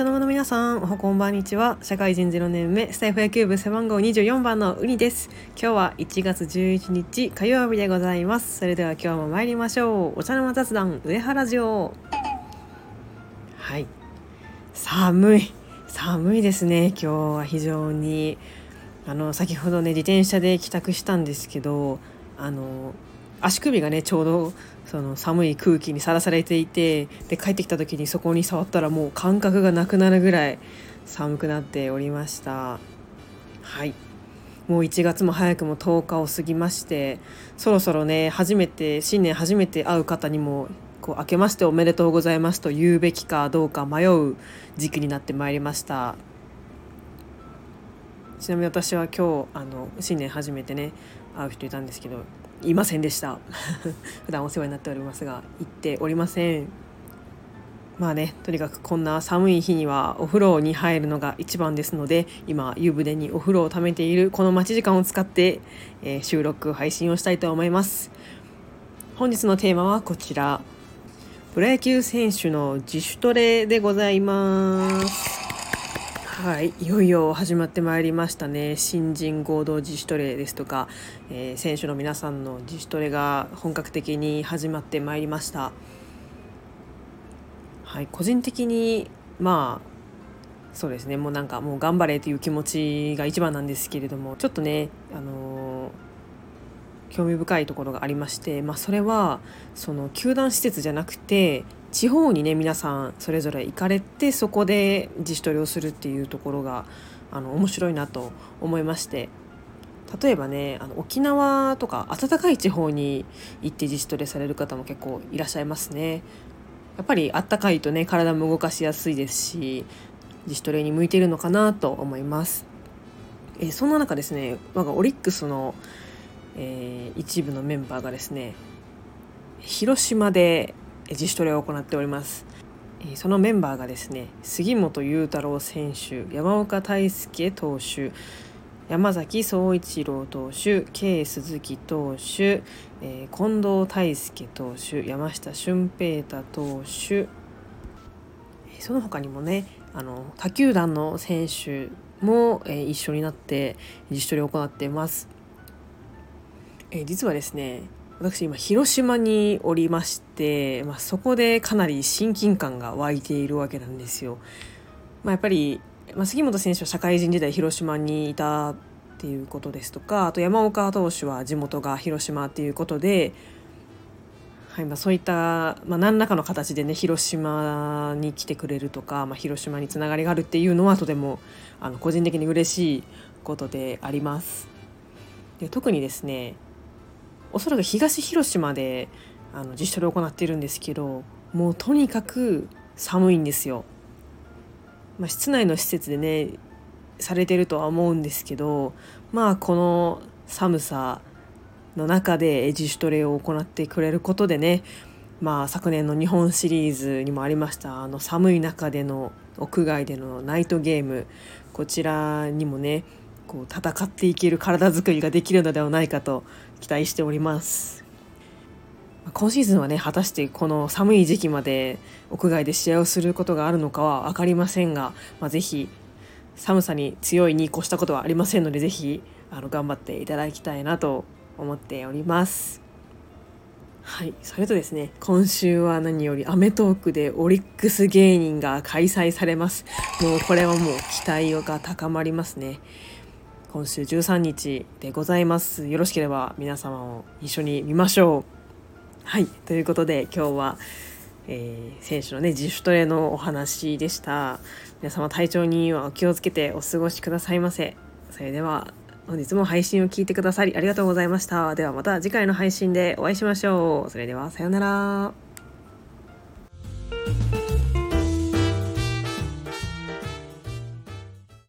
茶の間の皆さんおはこんばんにちは。社会人0年目スタイフ野球部背番号24番のウニです。今日は1月11日火曜日でございます。それでは今日も参りましょう。お茶の間雑談上原城。はい。寒い。寒いですね。今日は非常に。あの先ほどね自転車で帰宅したんですけどあの足首がねちょうどその寒い空気にさらされていてで帰ってきた時にそこに触ったらもう感覚がなくなるぐらい寒くなっておりました。はい。もう1月も早くも10日を過ぎましてそろそろね初めて新年初めて会う方にもこう明けましておめでとうございますと言うべきかどうか迷う時期になってまいりました。ちなみに私は今日あの新年初めてね会う人いたんですけどいませんでした。普段お世話になっておりますが行っておりません。まあねとにかくこんな寒い日にはお風呂に入るのが一番ですので今湯船にお風呂をためているこの待ち時間を使って、えー、収録配信をしたいと思います。本日のテーマはこちら。プロ野球選手の自主トレでございます。はい、いよいよ始まってまいりましたね。新人合同自主トレですとか、えー、選手の皆さんの自主トレが本格的に始まってまいりました。はい個人的にまあそうですね。もうなんかもう頑張れという気持ちが一番なんですけれどもちょっとねあのー興味深いところがありまして、まあ、それはその球団施設じゃなくて地方にね皆さんそれぞれ行かれてそこで自主トレをするっていうところがあの面白いなと思いまして例えばねあの沖縄とか暖かい地方に行って自主トレされる方も結構いらっしゃいますね。やっぱり暖かいとね体も動かしやすいですし自主トレに向いているのかなと思います。え、そんな中ですね我がオリックスの、えー、一部のメンバーがですね広島で自主トレを行っておりますそのメンバーがですね杉本裕太郎選手山岡大輔投手山崎総一郎投手 K 鈴木投手、えー、近藤大輔投手山下俊平太投手その他にもねあの他球団の選手も、一緒になって自主トレを行っています。えー、実はですね私今広島におりまして、まあ、そこでかなり親近感が湧いているわけなんですよ。まあ、やっぱり、まあ、杉本選手は社会人時代広島にいたっていうことですとかあと山岡投手は地元が広島っていうことで、はいまあ、そういった、まあ、何らかの形でね広島に来てくれるとか、まあ、広島につながりがあるっていうのはとてもあの個人的に嬉しいことであります。で特にですねおそらく東広島であの自主トレを行っているんですけどもうとにかく寒いんですよ。まあ、室内の施設でねされてるとは思うんですけどまあこの寒さの中で自主トレを行ってくれることでねまあ昨年の日本シリーズにもありましたあの寒い中での屋外でのナイトゲームこちらにもねこう戦っていける体づくりができるのではないかと期待しております。今シーズンはね果たしてこの寒い時期まで屋外で試合をすることがあるのかは分かりませんが、まあ、ぜひ寒さに強いに越したことはありませんのでぜひあの頑張っていただきたいなと思っております。はい、それとですね今週は何より『アメトーーク』でオリックス芸人が開催されます。もうこれはもう期待が高まりますね。今週13日でございます。よろしければ皆様も一緒に見ましょう。はい。ということで今日は、えー、選手のね自主トレのお話でした。皆様体調にはお気をつけてお過ごしくださいませ。それでは本日も配信を聞いてくださりありがとうございました。ではまた次回の配信でお会いしましょう。それではさようなら。